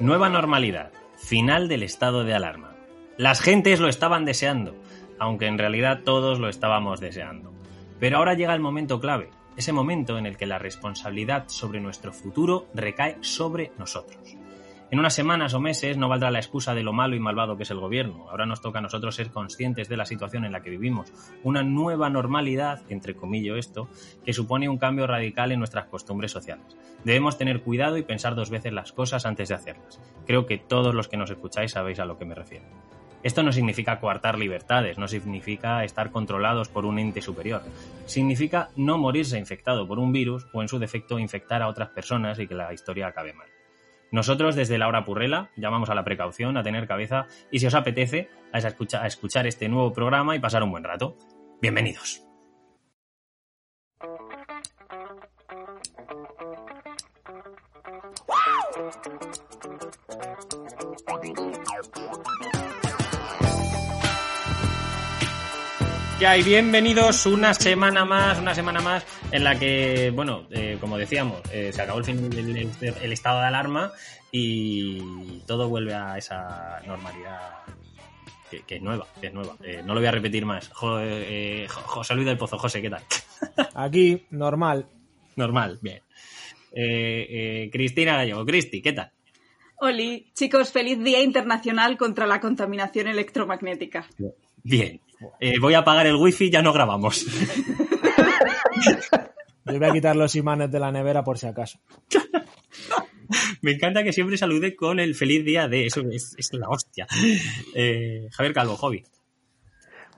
Nueva normalidad. Final del estado de alarma. Las gentes lo estaban deseando, aunque en realidad todos lo estábamos deseando. Pero ahora llega el momento clave, ese momento en el que la responsabilidad sobre nuestro futuro recae sobre nosotros. En unas semanas o meses no valdrá la excusa de lo malo y malvado que es el gobierno. Ahora nos toca a nosotros ser conscientes de la situación en la que vivimos. Una nueva normalidad, entre comillas esto, que supone un cambio radical en nuestras costumbres sociales. Debemos tener cuidado y pensar dos veces las cosas antes de hacerlas. Creo que todos los que nos escucháis sabéis a lo que me refiero. Esto no significa coartar libertades, no significa estar controlados por un ente superior. Significa no morirse infectado por un virus o en su defecto infectar a otras personas y que la historia acabe mal. Nosotros desde la hora purrela llamamos a la precaución, a tener cabeza y si os apetece a escuchar, a escuchar este nuevo programa y pasar un buen rato. Bienvenidos. ¿Qué hay? Bienvenidos una semana más, una semana más en la que, bueno, eh, como decíamos, eh, se acabó el fin del el estado de alarma y todo vuelve a esa normalidad que, que es nueva, que es nueva. Eh, no lo voy a repetir más. Jo- eh, Jo- José Luis del Pozo, José, ¿qué tal? Aquí, normal. Normal, bien. Eh, eh, Cristina Gallego, Cristi, ¿qué tal? Oli, chicos, feliz Día Internacional contra la Contaminación Electromagnética. Bien. Eh, voy a apagar el wifi, ya no grabamos. Yo voy a quitar los imanes de la nevera por si acaso. Me encanta que siempre salude con el feliz día de eso, es, es la hostia. Eh, Javier Calvo, hobby.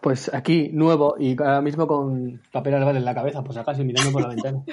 Pues aquí, nuevo, y ahora mismo con papel albal en la cabeza, pues acaso y mirando por la ventana.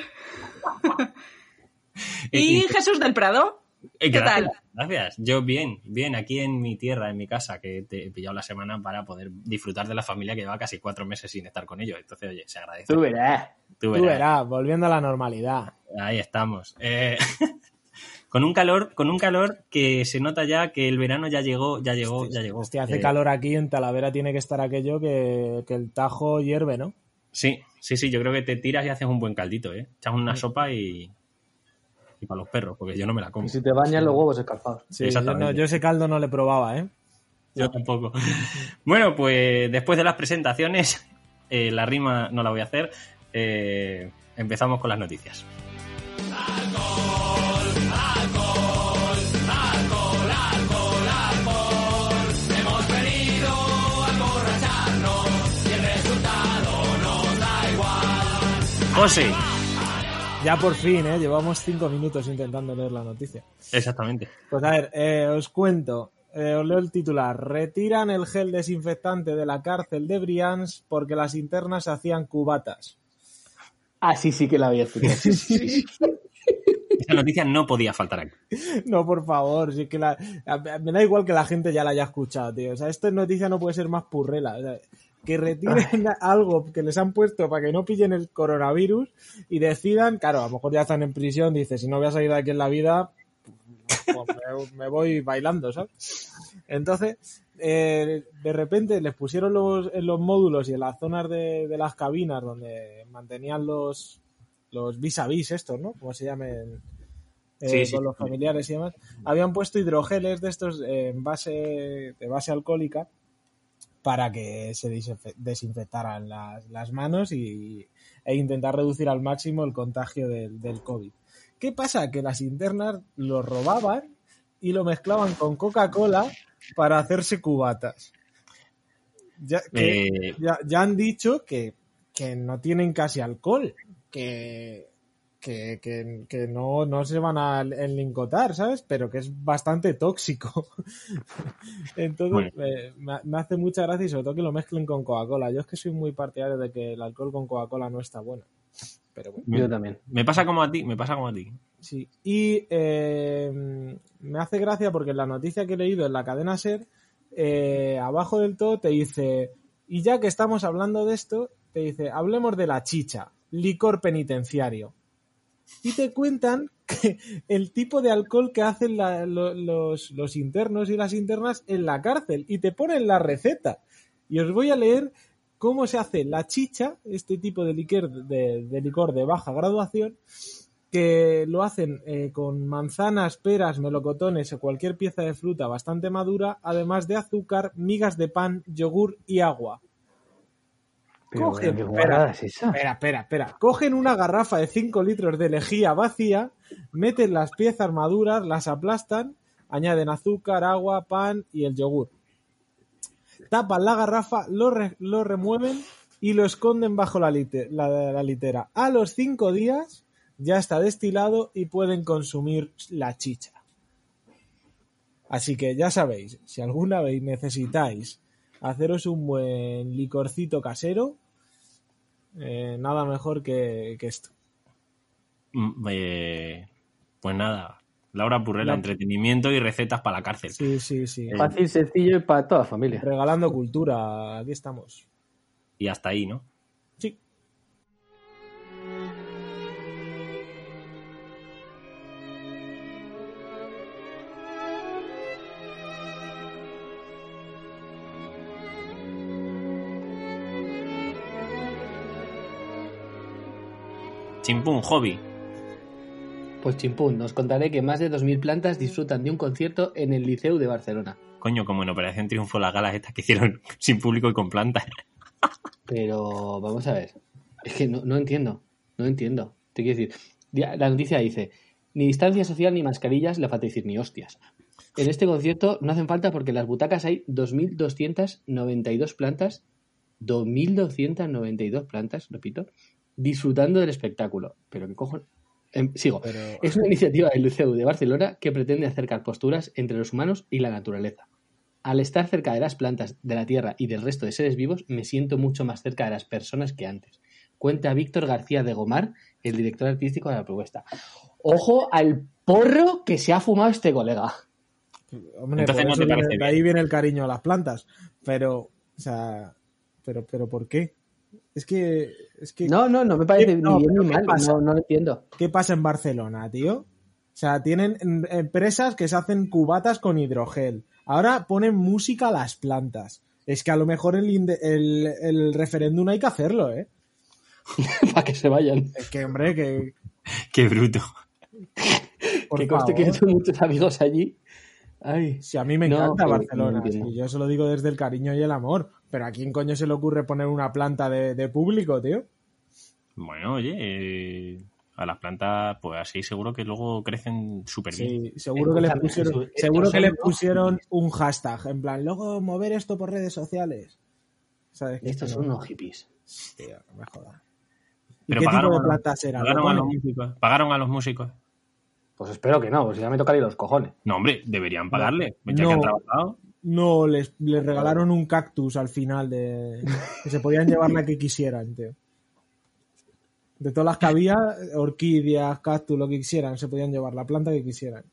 ¿Y Jesús del Prado? Eh, ¿Qué gracias, tal? Gracias. Yo bien, bien, aquí en mi tierra, en mi casa, que te he pillado la semana para poder disfrutar de la familia que lleva casi cuatro meses sin estar con ellos. Entonces, oye, se agradece. Tú verás. Tú Tú verás. volviendo a la normalidad. Ahí estamos. Eh, con un calor, con un calor que se nota ya que el verano ya llegó, ya llegó, ya llegó. Hostia, hace Eh, calor aquí, en Talavera tiene que estar aquello que, que el tajo hierve, ¿no? Sí, sí, sí, yo creo que te tiras y haces un buen caldito, ¿eh? Echas una sopa y. y para los perros, porque yo no me la como. Y si te bañan los huevos escalfados. Sí, yo, Exactamente. no- yo ese caldo no le probaba, ¿eh? Yo tampoco. Bueno, pues después de las presentaciones, eh, la rima no la voy a hacer. eh, empezamos con las noticias. José, Ya por fin, ¿eh? Llevamos cinco minutos intentando leer la noticia. exactamente. Pues a ver, eh, os cuento. Eh, os leo el titular. Retiran el gel desinfectante de la cárcel de Brians porque las internas hacían cubatas. Ah, sí, sí que la había escuchado. Sí, sí, sí. Esta noticia no podía faltar aquí. No, por favor, si es que la, a- me da igual que la gente ya la haya escuchado, tío. O sea, esta noticia no puede ser más purrela. O sea, que retiren algo que les han puesto para que no pillen el coronavirus y decidan, claro, a lo mejor ya están en prisión, dice, si no voy a salir de aquí en la vida, pues me, me voy bailando, ¿sabes? Entonces, eh, de repente les pusieron los, en los módulos y en las zonas de, de las cabinas donde mantenían los los vis a vis estos, ¿no? Como se llamen eh, Sí, sí. con los familiares y demás, habían puesto hidrogeles de estos eh, en base de base alcohólica para que se desinfe- desinfectaran las, las manos y, e intentar reducir al máximo el contagio del, del COVID. ¿Qué pasa? Que las internas lo robaban y lo mezclaban con Coca-Cola para hacerse cubatas. Ya, que- Eh, ya, ya han dicho que, que no tienen casi alcohol, que, que, que, que no, no se van a enlincotar, ¿sabes? Pero que es bastante tóxico. Entonces, eh, me, me hace mucha gracia y sobre todo que lo mezclen con Coca-Cola. Yo es que soy muy partidario de que el alcohol con Coca-Cola no está bueno. Pero bueno. Yo también. Me pasa como a ti, me pasa como a ti. Sí, y eh, me hace gracia porque en la noticia que he leído en la cadena SER, eh, abajo del todo te dice, y ya que estamos hablando de esto, te dice, hablemos de la chicha, licor penitenciario. Y te cuentan el tipo de alcohol que hacen los, los internos y las internas en la cárcel y te ponen la receta. Y os voy a leer cómo se hace la chicha, este tipo de licor de, de licor de baja graduación, que lo hacen eh, con manzanas, peras, melocotones o cualquier pieza de fruta bastante madura, además de azúcar, migas de pan, yogur y agua. Pero, Cogen, ¿qué espera, es? Espera, espera, espera. Cogen una garrafa de 5 litros de lejía vacía, meten las piezas maduras, las aplastan, añaden azúcar, agua, pan y el yogur. Tapan la garrafa, lo, re- lo remueven y lo esconden bajo la, lite- la- la litera. A los 5 días ya está destilado y pueden consumir la chicha. Así que ya sabéis, si alguna vez necesitáis haceros un buen licorcito casero, eh, nada mejor que, que esto. Mm, eh, pues nada, Laura Purrela, La- entretenimiento y recetas para la cárcel. Sí, sí, sí. Fácil, sencillo y para toda la familia. Regalando cultura, aquí estamos. Y hasta ahí, ¿no? Chimpún, hobby. Pues chimpún, nos contaré que más de 2.000 plantas disfrutan de un concierto en el Liceu de Barcelona. Coño, como en Operación Triunfo las galas estas que hicieron sin público y con plantas. Pero vamos a ver. Es que no, no entiendo. No entiendo. Te quiero decir. La noticia dice: ni distancia social ni mascarillas, le falta decir ni hostias. En este concierto no hacen falta porque en las butacas hay 2.292 plantas. 2.292 plantas, repito, disfrutando del espectáculo. Pero qué cojones. Em, sigo. Pero Es una iniciativa del Liceu de Barcelona que pretende acercar posturas entre los humanos y la naturaleza. Al estar cerca de las plantas, de la tierra y del resto de seres vivos, me siento mucho más cerca de las personas que antes. Cuenta Víctor García de Gomar, el director artístico de la propuesta. Ojo al porro que se ha fumado este colega. Hombre, Entonces por no eso te viene- parece de ahí viene el cariño a las plantas. Pero, o sea, pero, pero ¿por qué? Es que, es que, No, no, no me parece No, ni bien ni ¿qué mal. No, no lo entiendo. ¿qué pasa en Barcelona, tío? O sea, tienen empresas que se hacen cubatas con hidrogel. Ahora ponen música a las plantas. Es que a lo mejor el, el, el referéndum hay que hacerlo, ¿eh? Para que se vayan. Es que, hombre, que. Qué bruto. Por que conste que favor. tengo muchos amigos allí. Ay. Si a mí me encanta que- Barcelona, no sí, yo se lo digo desde el cariño y el amor. Pero ¿a quién coño se le ocurre poner una planta de, de público, tío? Bueno, oye, eh, a las plantas, pues así seguro que luego crecen súper bien. Sí, seguro que le Escúchame, pusieron, Jesús, seguro que le son pusieron un hashtag, en plan, luego mover esto por redes sociales. ¿Sabes? Estos son unos hippies. Tío, no me jodas. ¿Y Pero qué tipo pagaron de a los- plantas eran? Pagaron ¿Lo a los músicos. Pagaron a los músicos. Pues espero que no, pues ya me tocaría los cojones. No, hombre, deberían pagarle. Ya que No. han trabajado. No, les, les regalaron un cactus al final de que se podían llevar la que quisieran, tío. De todas las que había, orquídeas, cactus, lo que quisieran, se podían llevar la planta que quisieran.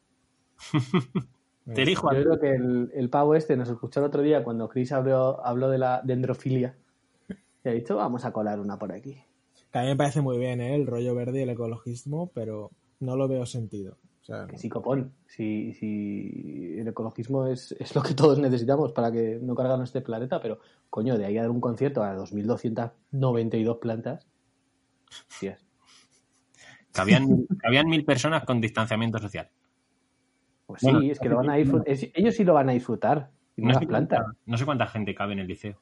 Te elijo a Yo creo que el, el pavo este nos escuchó el otro día cuando Chris habló, habló de la dendrofilia. Y ha dicho, vamos a colar una por aquí. Que a mí me parece muy bien, ¿eh? el rollo verde y el ecologismo, pero no lo veo sentido. O sea, Que sí, copón. Si, si el ecologismo es, es lo que todos necesitamos para que no cargan este planeta, pero coño, de ahí a dar un concierto a 2.292 plantas. Hostias. Cabían, cabían mil personas con distanciamiento social. Pues Bueno, sí, es que lo van a disfrutar. ellos sí lo van a disfrutar. Y no No las sé, plantas. cuánta, no sé cuánta gente cabe en el liceo.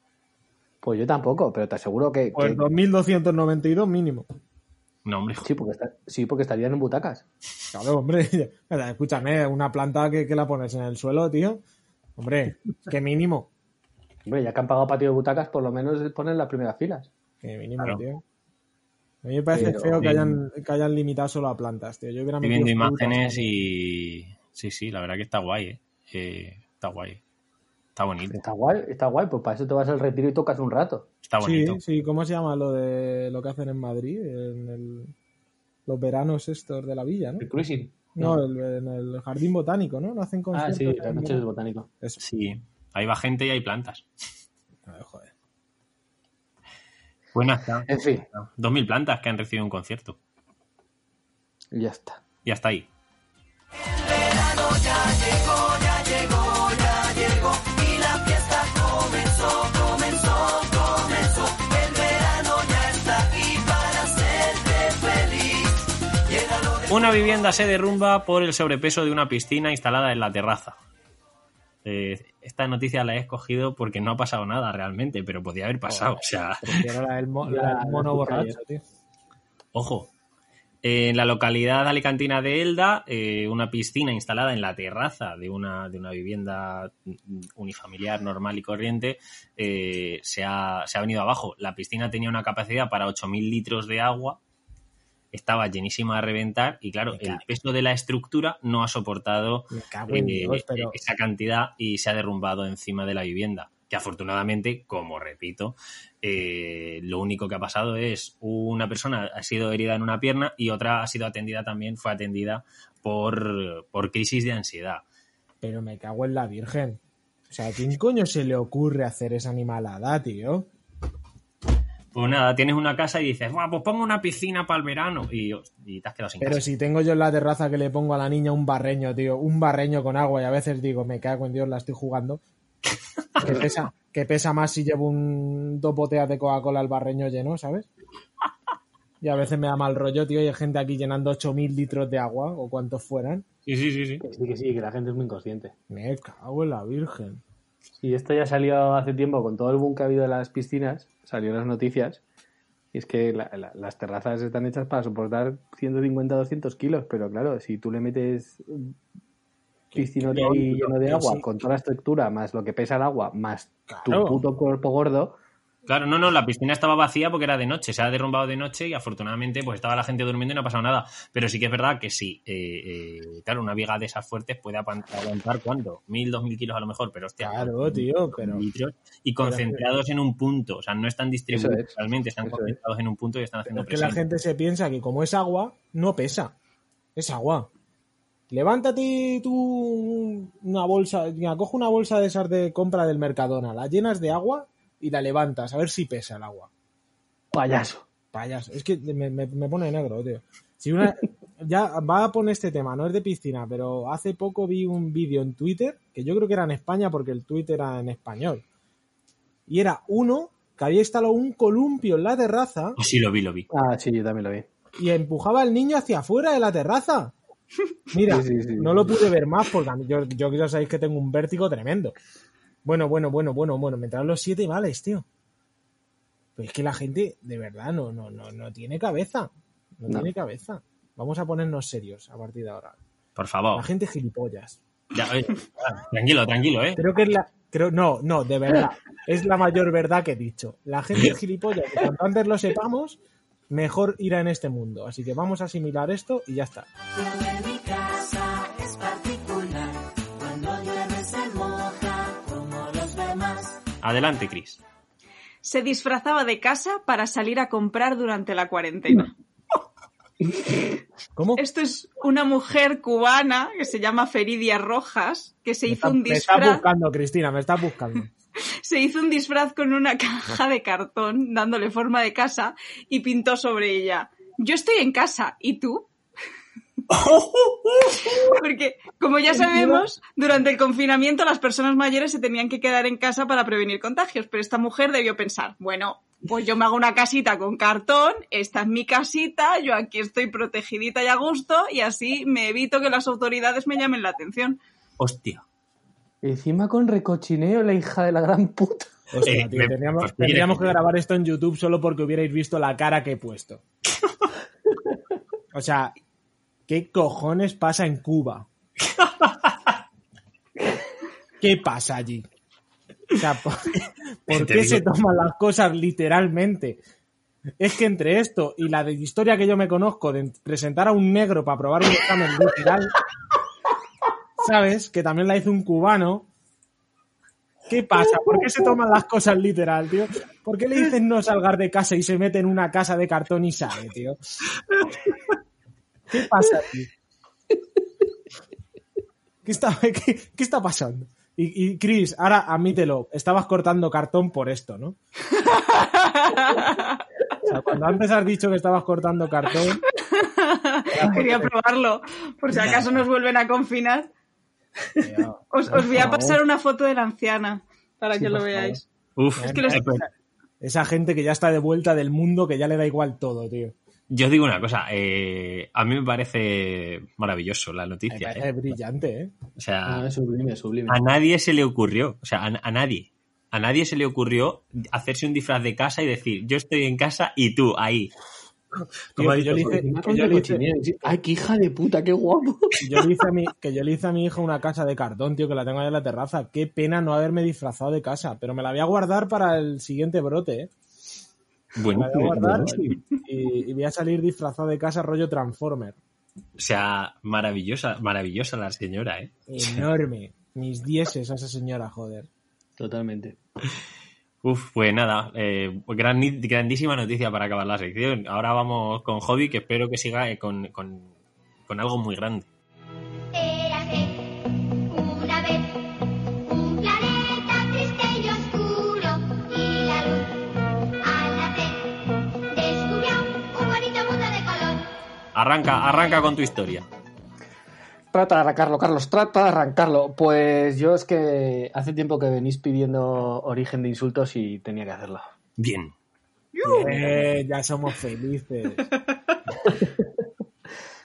Pues yo tampoco, pero te aseguro que, pues que- 2.292 mínimo. No, hombre, sí, porque está- sí, porque estarían en butacas. Claro, hombre. Escúchame, una planta que, que la pones en el suelo, tío. Hombre, que mínimo. Hombre, ya que han pagado patio de butacas, por lo menos ponen las primeras filas. Que mínimo, Claro. tío. A mí me parece Pero- feo que hayan, que hayan limitado solo a plantas, tío. Yo hubiera Estoy metido viendo imágenes y. Sí, sí, la verdad que está guay, ¿eh? Eh, está guay. Está bonito. Está guay, está guay, pues para eso te vas al retiro y tocas un rato. Está bonito. Sí, sí, ¿cómo se llama lo de lo que hacen en Madrid? En el- los veranos estos de la villa, ¿no? El cruising. No, el- en el jardín botánico, ¿no? No hacen Ah, conciertos. sí, las noches verano. del botánico. Eso. Sí. Ahí va gente y hay plantas. Ay, joder. Buena está. En fin, Dos mil plantas que han recibido un concierto. ya está. Y hasta ahí. Una vivienda se derrumba por el sobrepeso de una piscina instalada en la terraza. Eh, esta noticia la he escogido porque no ha pasado nada realmente, pero podía haber pasado. O sea, la del, mo- la mono borracho, tío. Ojo. En la localidad alicantina de Elda, eh, una piscina instalada en la terraza de una, de una vivienda unifamiliar normal y corriente eh, se, ha, se ha venido abajo. La piscina tenía una capacidad para 8.000 litros de agua, estaba llenísima a reventar y claro, el peso de la estructura no ha soportado en eh, Dios, pero... esa cantidad y se ha derrumbado encima de la vivienda. Que afortunadamente, como repito, eh, lo único que ha pasado es una persona ha sido herida en una pierna y otra ha sido atendida también, fue atendida por, por crisis de ansiedad. Pero me cago en la virgen. O sea, ¿a quién coño se le ocurre hacer esa animalada, tío? Pues nada, tienes una casa y dices, "Buah, pues pongo una piscina para el verano y, y te has quedado sin Pero casa. si tengo yo en la terraza que le pongo a la niña un barreño, tío, un barreño con agua y a veces digo, me cago en Dios, la estoy jugando. Que pesa, que pesa más si llevo un dos botellas de Coca-Cola al barreño lleno, ¿sabes? Y a veces me da mal rollo, tío, y hay gente aquí llenando 8.000 litros de agua o cuantos fueran. Sí, sí, sí, sí. Que sí, que sí, que la gente es muy inconsciente. Me cago en la virgen. Sí, esto ya salió hace tiempo con todo el boom que ha habido de las piscinas, salió en las noticias. Y es que la- la- las terrazas están hechas para soportar 150 200 kilos, pero claro, si tú le metes piscinote ahí lleno de agua, con toda la estructura, más lo que pesa el agua, más Claro. tu puto cuerpo gordo, Claro, no, no, la piscina estaba vacía porque era de noche, se ha derrumbado de noche y afortunadamente pues estaba la gente durmiendo y no ha pasado nada. Pero sí que es verdad que sí, eh, eh, claro, una viga de esas fuertes puede aguantar ¿cuánto? Mil, dos mil kilos a lo mejor, pero hostia. Claro, tío, pero... litros y concentrados en un punto, o sea, no están distribuidos es, realmente, están es. concentrados en un punto y están haciendo Es que la gente se piensa que como es agua, no pesa. Es agua. Levántate tú una bolsa, mira, coge una bolsa de esas de compra del Mercadona, la llenas de agua y la levantas, a ver si pesa el agua. payaso. Payaso, es que me, me- me pone negro, tío. Si una, ya va a poner este tema, no es de piscina, pero hace poco vi un vídeo en Twitter, que yo creo que era en España porque el Twitter era en español. Y era uno que había instalado un columpio en la terraza Oh, sí, lo vi, lo vi. Ah, sí, yo también lo vi. y empujaba al niño hacia afuera de la terraza. Mira, Sí, sí, sí. no lo pude ver más porque yo, yo ya sabéis que tengo un vértigo tremendo. Bueno, bueno, bueno, bueno, bueno, me entraron los siete vales, tío. Pero es que la gente, de verdad, no, no, no, no tiene cabeza. No, No. tiene cabeza. Vamos a ponernos serios a partir de ahora. Por favor. La gente gilipollas. Ya, oye, tranquilo, tranquilo, ¿eh? Creo que es la. Creo, no, no, de verdad. Es la mayor verdad que he dicho. La gente es gilipollas. Y cuanto antes lo sepamos, mejor irá en este mundo. Así que vamos a asimilar esto y ya está. Adelante, Chris. Se disfrazaba de casa para salir a comprar durante la cuarentena. ¿Cómo? Esto es una mujer cubana que se llama Feridia Rojas, que se Me hizo está- un Me estás disfraz, buscando, Cristina, me estás buscando. se hizo un disfraz con una caja de cartón dándole forma de casa y pintó sobre ella. Yo estoy en casa, ¿y tú? Porque, como ya sabemos, durante el confinamiento las personas mayores se tenían que quedar en casa para prevenir contagios, pero esta mujer debió pensar, bueno, pues yo me hago una casita con cartón, esta es mi casita, yo aquí estoy protegidita y a gusto, y así me evito que las autoridades me llamen la atención. Hostia. Encima con recochineo, la hija de la gran puta. Hostia, Eh, tío, me- tendríamos, pues que- grabar esto en YouTube solo porque hubierais visto la cara que he puesto. O sea, ¿qué cojones pasa en Cuba? ¿Qué pasa allí? O sea, ¿por, por qué se toman las cosas literalmente? es que entre esto y la de historia que yo me conozco de presentar a un negro para probar un examen literal, ¿sabes? Que también la hizo un cubano. ¿Qué pasa? ¿Por qué se toman las cosas literal, tío? ¿Por qué le dicen no salgar de casa y se mete en una casa de cartón y sale, tío? ¿Qué pasa, tío? ¿Qué está, qué, qué está pasando? Y, y Chris, ahora admítelo, estabas cortando cartón por esto, ¿no? O sea, cuando antes has dicho que estabas cortando cartón, Quería probarlo, por si acaso nos vuelven a confinar. Os, voy a pasar una foto de la anciana para Sí, que lo veáis. Uf, Es que los- Esa gente que ya está de vuelta del mundo, que ya le da igual todo, tío. Yo digo una cosa, eh, a mí me parece maravilloso la Me noticia. parece ¿eh? brillante, ¿eh? O sea, No, es sublime, es sublime. a nadie se le ocurrió, o sea, a, a nadie, a nadie se le ocurrió hacerse un disfraz de casa y decir, yo estoy en casa y tú ahí. Que yo le dicho yo el le hice-. Ay, qué hija de puta, qué guapo. yo le hice a mi, que yo le hice a mi hija una casa de cartón, tío, que la tengo allá en la terraza. Qué pena no haberme disfrazado de casa, pero me la voy a guardar para el siguiente brote, ¿eh? Bueno, voy a guardar y, y voy a salir disfrazado de casa rollo Transformer. o sea, maravillosa, maravillosa la señora, ¿eh? Enorme. Mis dieces a esa señora, joder. Totalmente. Uf, pues nada, eh, gran- grandísima noticia para acabar la sección. Ahora vamos con Hobby, que espero que siga eh, con, con- con algo muy grande. Arranca, arranca con tu historia. Trata de arrancarlo, Carlos, trata de arrancarlo. Pues yo es que hace tiempo que venís pidiendo origen de insultos y tenía que hacerlo. Bien. Eh, ya somos felices.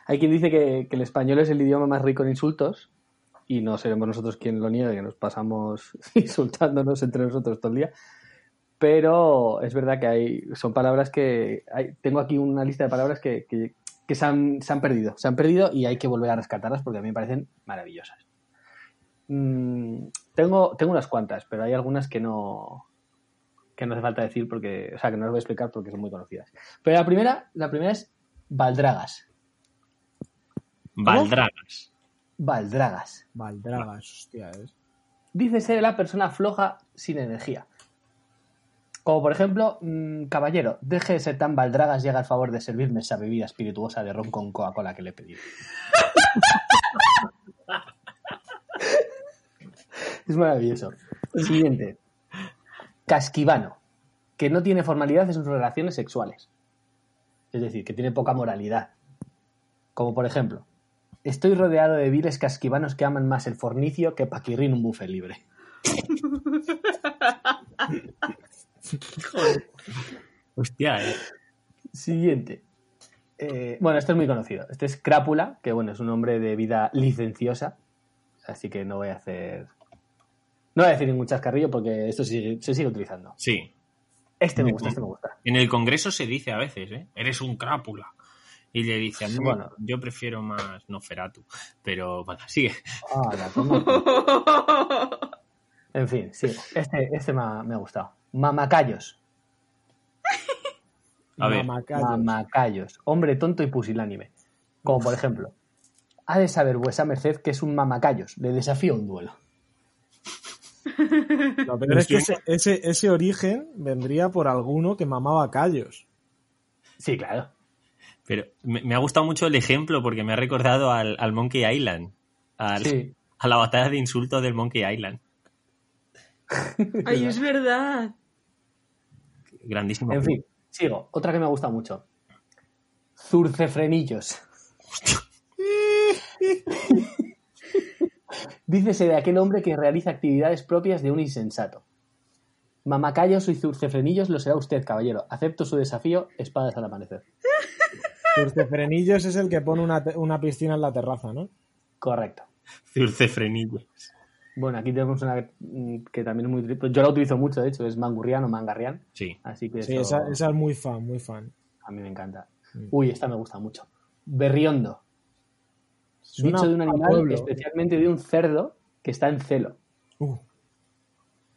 Hay quien dice que, que el español es el idioma más rico en insultos y no seremos nosotros quien lo niegue, que nos pasamos insultándonos entre nosotros todo el día. Pero es verdad que hay, son palabras que... hay- tengo aquí una lista de palabras que, que- que se, han, se han perdido. Se han perdido y hay que volver a rescatarlas porque a mí me parecen maravillosas. Mm, tengo, tengo unas cuantas, pero hay algunas que no, que no hace falta decir porque... O sea, que no las voy a explicar porque son muy conocidas. Pero la primera, la primera es Valdragas. Valdragas. Valdragas. Valdragas, hostia, es. Dice ser la persona floja sin energía. Como por ejemplo, mm, caballero, deje de ser tan valdragas y haga el favor de servirme esa bebida espirituosa de ron con Coca-Cola que le he pedido. es maravilloso. Siguiente. Casquivano, que no tiene formalidades en sus relaciones sexuales. Es decir, que tiene poca moralidad. Como por ejemplo, estoy rodeado de viles casquivanos que aman más el fornicio que paquirrín un buffet libre. Hostia, eh. Siguiente. Eh, bueno, este es muy conocido. Este es Crápula, que bueno, es un hombre de vida licenciosa. Así que no voy a hacer. No voy a decir ningún chascarrillo porque esto se sigue, se sigue utilizando. Sí. Este me gusta, este me gusta. En el Congreso se dice a veces, ¿eh? Eres un crápula. Y le dice, a mí, Bueno. yo prefiero más Noferatu. Pero, bueno, sigue. Ah. En fin, sí. Este, este me, ha, me ha gustado. Mamacayos. A ver. Mamacayos. Mamacayos. Hombre tonto y pusilánime. Como por ejemplo, ha de saber vuesa merced que es un mamacayos. Le desafío un duelo. Lo peor es que ese, ese, ese origen vendría por alguno que mamaba callos. Sí, claro. Pero me, me ha gustado mucho el ejemplo porque me ha recordado al, al Monkey Island. Al- Sí. A la batalla de insultos del Monkey Island. Ay, es verdad. Grandísimo. En fin, sigo. Otra que me gusta mucho. Zurcefrenillos. Dícese de aquel hombre que realiza actividades propias de un insensato. Mamacayos y zurcefrenillos lo será usted, caballero. Acepto su desafío, espadas al amanecer. Turcefrenillos es el que pone una, una piscina en la terraza, ¿no? Correcto. Zurcefrenillo. Bueno, aquí tenemos una que también es muy... pues Yo la utilizo mucho, de hecho, es mangurrián o mangarrián. Sí. Así que Sí, eso esa, esa es muy fan, muy fan. a mí me encanta. Mm. Uy, esta me gusta mucho. Berriondo. Suena Dicho de un animal, pueblo. especialmente de un cerdo que está en celo. Uh,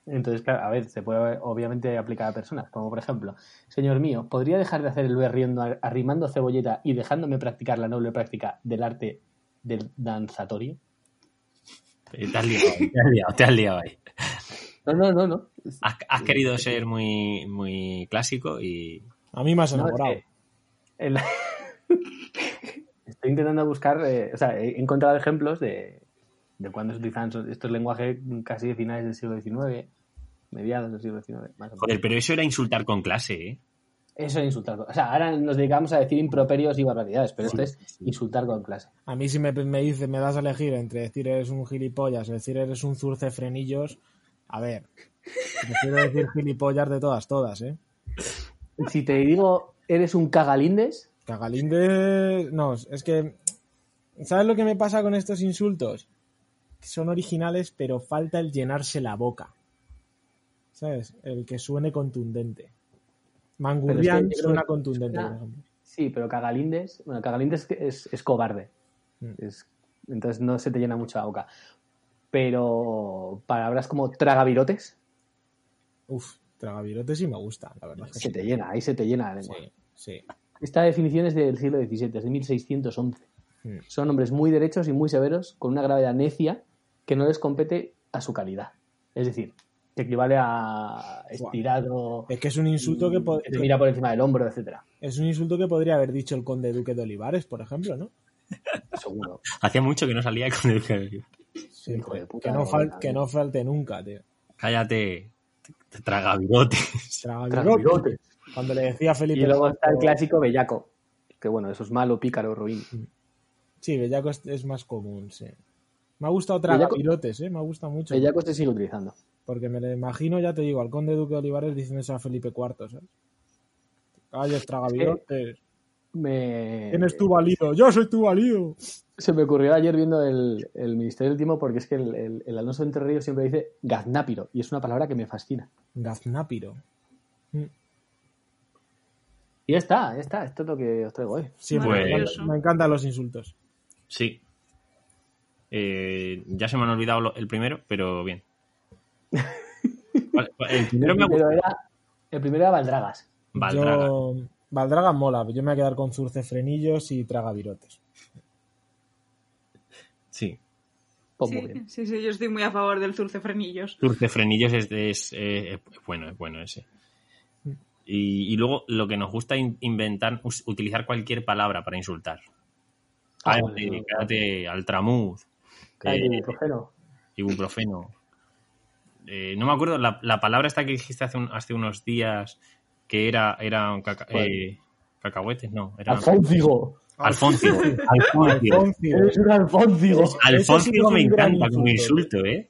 Entonces, claro, a ver, se puede obviamente aplicar a personas, como por ejemplo, señor mío, ¿podría dejar de hacer el berriendo ar- arrimando cebolleta y dejándome practicar la noble práctica del arte del danzatorio? Eh, Te has liado, te has liado, te has liado ahí. No, no, no, no. Has, has querido ser muy, muy clásico y A mí me has No, es enamorado. que el- Estoy intentando buscar, eh, o sea, he encontrado ejemplos de, de cuando se utilizaban estos- estos lenguajes casi de finales del siglo XIX, mediados del siglo XIX, más o menos. Joder, pero eso era insultar con clase, ¿eh? Eso es insultar. con- O sea, ahora nos dedicamos a decir improperios y barbaridades, pero esto es insultar con clase. A mí si me, me dice, me das a elegir entre decir eres un gilipollas o decir eres un zurce frenillos, a ver, prefiero decir gilipollas de todas, todas, ¿eh? Si te digo, eres un cagalindes, Cagalinde, no, es que, ¿sabes lo que me pasa con estos insultos? Son originales, pero falta el llenarse la boca. ¿Sabes? El que suene contundente. Mangurrián es que suena que contundente, por ejemplo. sí, pero cagalindes, bueno, cagalindes es, es cobarde. Mm. Es- entonces no se te llena mucho la boca. Pero palabras como tragavirotes, Uf, tragavirote sí me gusta, la verdad. se sí. te llena, ahí se te llena la lengua. Sí, sí. Esta definición es del siglo XVII, es de 1611. Mm. Son hombres muy derechos y muy severos, con una gravedad necia que no les compete a su calidad. Es decir, que equivale a estirado, Es que es un insulto que, que te mira por encima del hombro, etcétera. es un insulto que podría haber dicho el conde duque de Olivares, por ejemplo, ¿no? Seguro. Hacía mucho que no salía con el Sí, Hijo de puta, que, no no, fal- no. que no falte nunca, tío. Cállate, te traga bigotes. Tragavirote. Tragavirote. Cuando le decía a Felipe Y luego está el clásico bellaco, que bueno, eso es malo, pícaro, ruin. Sí, Bellaco es, es más común, sí. Me ha gustado Bellaco- Tragavirotes, ¿eh? Me ha gustado mucho. Bellaco se sigue utilizando. Porque me lo imagino, ya te digo, al conde duque de Olivares diciendo eso a Felipe IV, ¿sabes? Calles, Tragavirotes. Me... ¿Quién es tu valido? ¡Yo soy tu valido! Se me ocurrió ayer viendo el, el Ministerio del Tiempo porque es que el, el- el Alonso Entre Ríos siempre dice gaznápiro y es una palabra que me fascina. Gaznápiro. Mm. Y ya está, ya está, esto es lo que os traigo hoy. Sí, me, Pues- encanta- me encantan los insultos. Sí. Eh, ya se me han olvidado lo- el primero, pero bien. Vale, el primero me el, primero era, el primero era Valdragas. Valdraga. Yo... Valdraga mola, yo me voy a quedar con Zurce Frenillos y Tragavirotes. Sí. Pues muy Sí, bien. sí, sí, yo estoy muy a favor del Zurce Frenillos. Dulce Frenillos es, es, eh, es bueno, es bueno ese. Y, y luego lo que nos gusta in- inventar, us- utilizar cualquier palabra para insultar. Ah, Cállate, bueno, cállate, altramuz, Cállate, eh, ibuprofeno. ibuprofeno. Eh, no me acuerdo, la, la palabra esta que dijiste hace, un- hace unos días que era, era un caca- eh, cacahuetes, no, era Alfóncigo. Alfóncigo. Alfóncigo. Alfoncio. Eres un Alfóncigo es me encanta como insulto. insulto, ¿eh?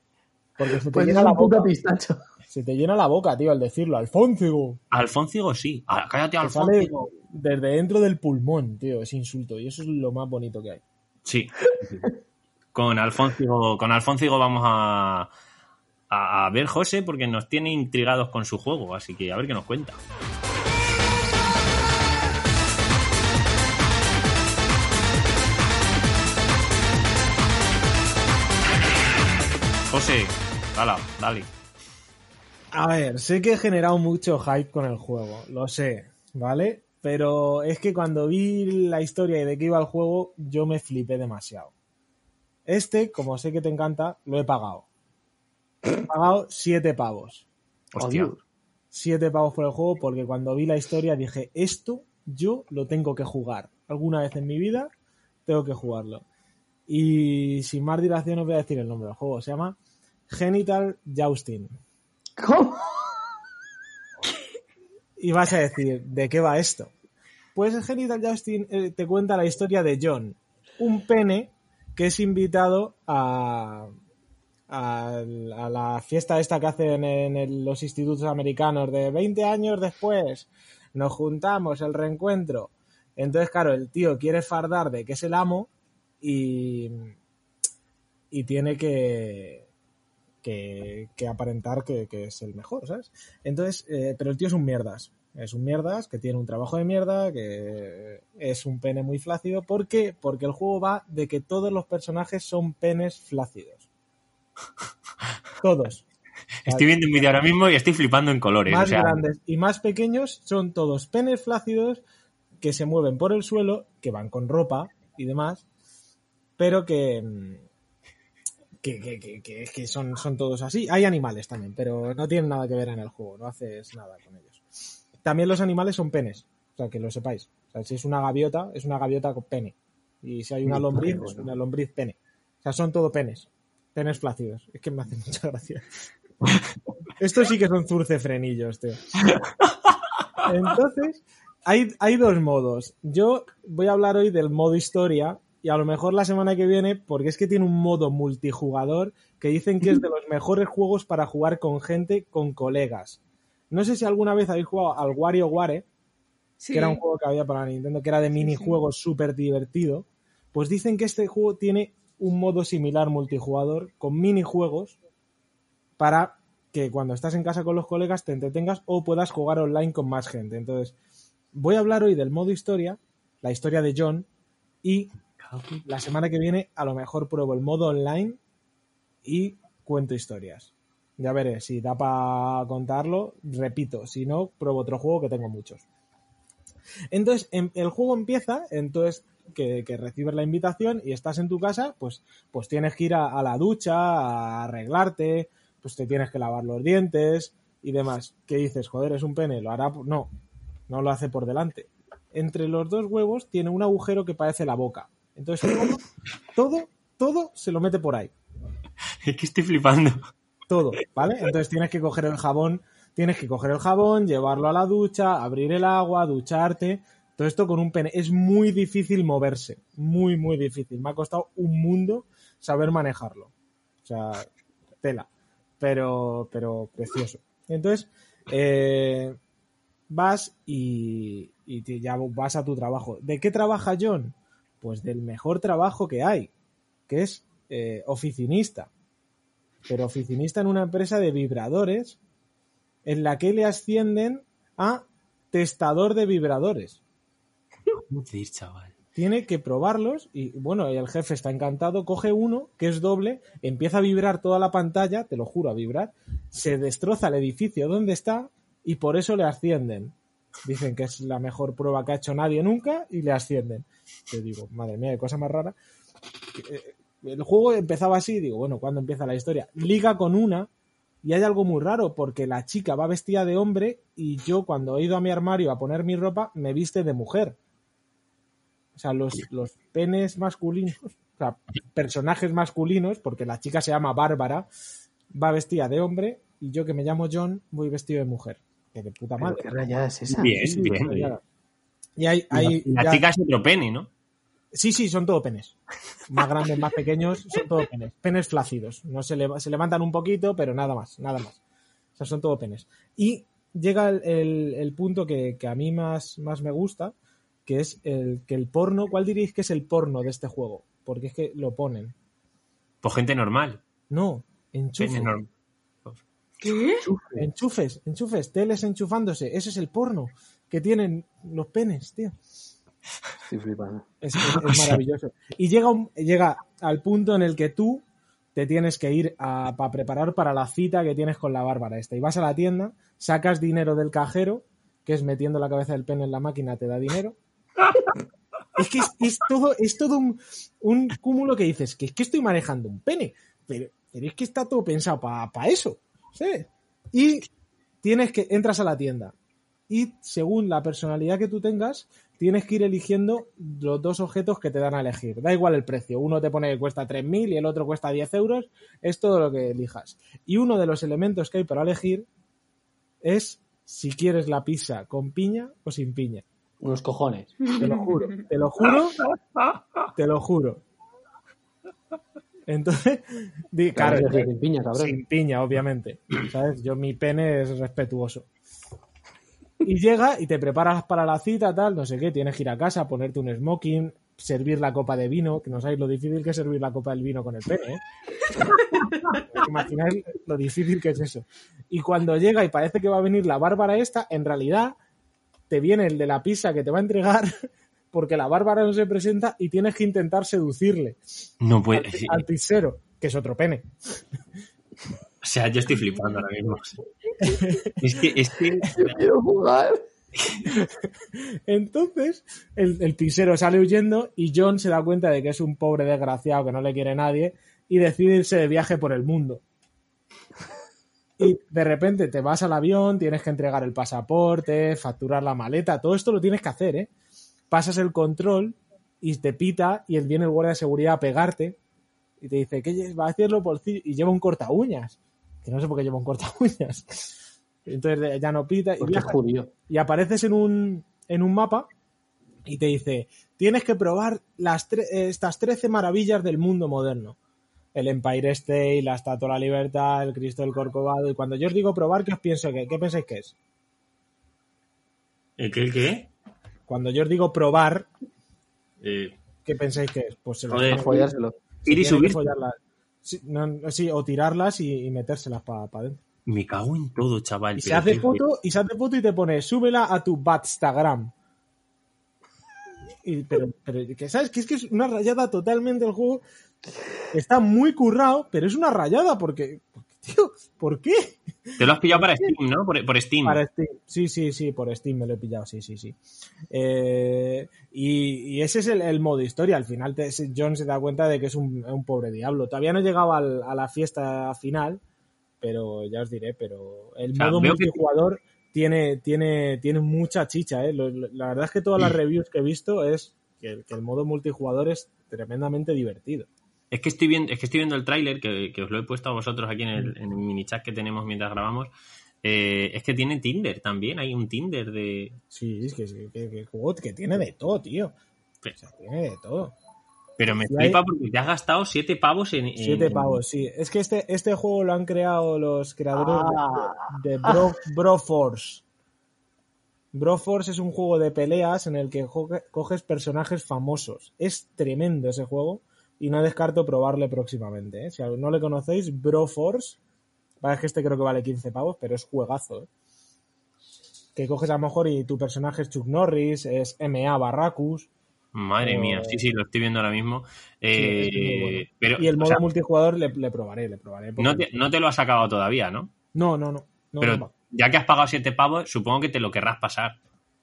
Porque se te Pues llena la boca. pistacho. Se te llena la boca, tío, al decirlo. Alfóncigo. Alfóncigo sí. Ah, cállate, Alfóncigo. desde dentro del pulmón, tío, ese insulto. Y eso es lo más bonito que hay. Sí. Con Alfóncigo, con Alfóncigo vamos a, a, ver José porque nos tiene intrigados con su juego, así que a ver qué nos cuenta. José, dale, dale. A ver, sé que he generado mucho hype con el juego, lo sé, ¿vale? Pero es que cuando vi la historia y de qué iba el juego, yo me flipé demasiado. Este, como sé que te encanta, lo he pagado. He pagado siete pavos. Hostia. Adiós. Siete pavos por el juego porque cuando vi la historia dije, esto yo lo tengo que jugar. Alguna vez en mi vida tengo que jugarlo. Y sin más dilación os voy a decir el nombre del juego. Se llama Genital Jousting. ¿Cómo? Y vas a decir, ¿de qué va esto? Pues el Genital Justin eh, te cuenta la historia de John, un pene que es invitado a, a, la fiesta esta que hacen en los institutos americanos de 20 años después. Nos juntamos, el reencuentro. Entonces, claro, el tío quiere fardar de que es el amo y, y tiene que, que, aparentar que, que es el mejor, ¿sabes? Entonces, eh, pero el tío es un mierdas. Es un mierdas que tiene un trabajo de mierda, que es un pene muy flácido. ¿Por qué? Porque el juego va de que todos los personajes son penes flácidos. Todos. Estoy viendo un vídeo ahora mismo y estoy flipando en colores. más o sea, grandes y más pequeños son todos penes flácidos que se mueven por el suelo, que van con ropa y demás, pero que, mm, que- que- que- que son, son todos así. Hay animales también, pero no tienen nada que ver en el juego, no haces nada con ellos. También los animales son penes, o sea, que lo sepáis. O sea, si es una gaviota, es una gaviota con pene. Y si hay una lombriz, es una lombriz pene. O sea, son todo penes. Penes flácidos. Es que me hace mucha gracia. Estos sí que son zurcefrenillos, tío. Entonces, hay, hay dos modos. Yo voy a hablar hoy del modo historia y a lo mejor la semana que viene, porque es que tiene un modo multijugador que dicen que es de los mejores juegos para jugar con gente, con colegas. No sé si alguna vez habéis jugado al WarioWare, Sí. que era un juego que había para Nintendo, que era de minijuegos súper divertido. Pues dicen que este juego tiene un modo similar multijugador con minijuegos para que cuando estás en casa con los colegas te entretengas o puedas jugar online con más gente. Entonces, voy a hablar hoy del modo historia, la historia de John, y la semana que viene a lo mejor pruebo el modo online y cuento historias. Ya veré, si da para contarlo, repito, si no, pruebo otro juego que tengo muchos. Entonces, em- el juego empieza, entonces que, que recibes la invitación y estás en tu casa, pues, pues tienes que ir a, a la ducha, a arreglarte, pues te tienes que lavar los dientes y demás. ¿Qué dices? Joder, es un pene, lo hará. No, no lo hace por delante. Entre los dos huevos tiene un agujero que parece la boca. Entonces todo, todo, todo se lo mete por ahí es que estoy flipando. todo, ¿vale? Entonces tienes que coger el jabón, tienes que coger el jabón, llevarlo a la ducha, abrir el agua, ducharte, todo esto con un pene. Es muy difícil moverse, muy, muy difícil. Me ha costado un mundo saber manejarlo. O sea, tela, pero, pero precioso. Entonces, eh, vas y, y ya vas a tu trabajo. ¿De qué trabaja John? Pues del mejor trabajo que hay, que es eh, oficinista pero oficinista en una empresa de vibradores en la que le ascienden a testador de vibradores. Joder, chaval. Tiene que probarlos y bueno, el jefe está encantado, coge uno que es doble, empieza a vibrar toda la pantalla, te lo juro, a vibrar, se destroza el edificio donde está y por eso le ascienden. Dicen que es la mejor prueba que ha hecho nadie nunca y le ascienden. Te digo, madre mía, qué cosa más rara. Eh, El juego empezaba así, digo, bueno, ¿cuándo empieza la historia? Liga con una y hay algo muy raro porque la chica va vestida de hombre y yo cuando he ido a mi armario a poner mi ropa me viste de mujer. O sea, los, los penes masculinos, o sea, personajes masculinos, porque la chica se llama Bárbara, va vestida de hombre y yo que me llamo John voy vestido de mujer. Que de puta madre. ¿Qué rayada es esa? Bien, Sí, bien. Y hay, la- hay- la ya- chica es otro pene, ¿no? Sí, sí, son todo penes. Más grandes, más pequeños, son todo penes. Penes flácidos. No se, leva- se levantan un poquito, pero nada más, nada más. O sea, son todo penes. Y llega el, el- el punto que, que a mí más, más me gusta, que es el que el porno. ¿Cuál diréis que es el porno de este juego? Porque es que lo ponen. Pues gente normal. No, enchufes. Normal. ¿Qué? Enchufes, enchufes, teles enchufándose. Ese es el porno que tienen los penes, tío. Estoy flipando. Es, es- es maravilloso. Y llega, un- llega al punto en el que tú te tienes que ir a, para preparar para la cita que tienes con la Bárbara esta. Y vas a la tienda, sacas dinero del cajero, que es metiendo la cabeza del pene en la máquina te da dinero. Es que es, es todo, es todo un, un cúmulo que dices, que es que estoy manejando un pene, pero, pero es que está todo pensado para eso. ¿sí? Y tienes que, entras a la tienda y según la personalidad que tú tengas, tienes que ir eligiendo los dos objetos que te dan a elegir. Da igual el precio. Uno te pone que cuesta 3.000 y el otro cuesta 10 euros. Es todo lo que elijas. Y uno de los elementos que hay para elegir es si quieres la pizza con piña o sin piña. Unos cojones. Te lo juro. Te lo juro. Te lo juro. Entonces, di, claro, sin piña, cabrón. sin piña, obviamente. ¿Sabes? Yo, mi pene es respetuoso. Y llega y te preparas para la cita, tal, no sé qué, tienes que ir a casa, ponerte un smoking, servir la copa de vino, que no sabéis lo difícil que es servir la copa del vino con el pene, ¿eh? Imagináis lo difícil que es eso. Y cuando llega y parece que va a venir la Bárbara esta, en realidad te viene el de la pizza que te va a entregar porque la Bárbara no se presenta y tienes que intentar seducirle No puede. al, al pizzero, que es otro pene. O sea, yo estoy flipando ahora mismo. Es que, es que Quiero jugar. Entonces, el, el pisero sale huyendo y John se da cuenta de que es un pobre desgraciado que no le quiere nadie y decide irse de viaje por el mundo. Y de repente te vas al avión, tienes que entregar el pasaporte, facturar la maleta, todo esto lo tienes que hacer, ¿eh? Pasas el control y te pita y viene el guardia de seguridad a pegarte y te dice que va a hacerlo por ti y lleva un corta uñas. Que no sé por qué lleva un corta uñas. Entonces ya no pita y es viaja judío. y apareces en un, en un mapa y te dice, tienes que probar las tre- estas 13 maravillas del mundo moderno. El Empire State, la Estatua de la Libertad, el Cristo del Corcovado. Y cuando yo os digo probar, ¿qué os pienso que? ¿Qué pensáis que es? ¿El qué? ¿El qué? Cuando yo os digo probar, Eh, ¿qué pensáis que es? Pues se las Joder. Follárselo. ir y subir. Sí, no, sí, o tirarlas y, y metérselas para adentro. Me cago en todo, chaval. Y se hace foto y se hace foto y te pone, súbela a tu Batstagram. Y, pero, pero, que sabes que es que es una rayada totalmente el juego. Está muy currado, pero es una rayada porque, porque, tío, ¿por qué? Te lo has pillado para Steam, ¿no? Por, por Steam. Para Steam. Sí, sí, sí, por Steam me lo he pillado, sí, sí, sí. Eh, y, y ese es el, el modo historia. Al final te- John se da cuenta de que es un, un pobre diablo. Todavía no he llegado al- a la fiesta final, pero ya os diré, pero el O sea, modo que- multijugador tiene, tiene, tiene mucha chicha. ¿eh? Lo- lo- la verdad es que todas las reviews que he visto es que el modo multijugador es tremendamente divertido. Es que estoy viendo, es que estoy viendo el tráiler, que, que os lo he puesto a vosotros aquí en el, en el mini chat que tenemos mientras grabamos. Eh, es que tiene Tinder también, hay un Tinder de. Sí, es que, que, que- que el juego que tiene de todo, tío. O sea, tiene de todo. Pero me hay- flipa porque te has gastado siete pavos en. en- Siete pavos, sí. Es que este, este juego lo han creado los creadores de- Ah. de, Bro, Broforce. Broforce es un juego de peleas en el que coges personajes famosos. Es tremendo ese juego y no descarto probarle próximamente. ¿eh? Si no le conocéis, Broforce. Vale, es que este creo que vale 15 pavos, pero es juegazo. ¿eh? Que coges a lo mejor y tu personaje es Chuck Norris, es MA Barracus. Madre mía, sí, sí, lo estoy viendo ahora mismo. Sí, Eh, bueno. pero, y el o modo sea, multijugador le, le probaré, le probaré. no, te, no te lo has acabado todavía, ¿no? no, no, no. no, pero no. ya que has pagado siete pavos, supongo que te lo querrás pasar.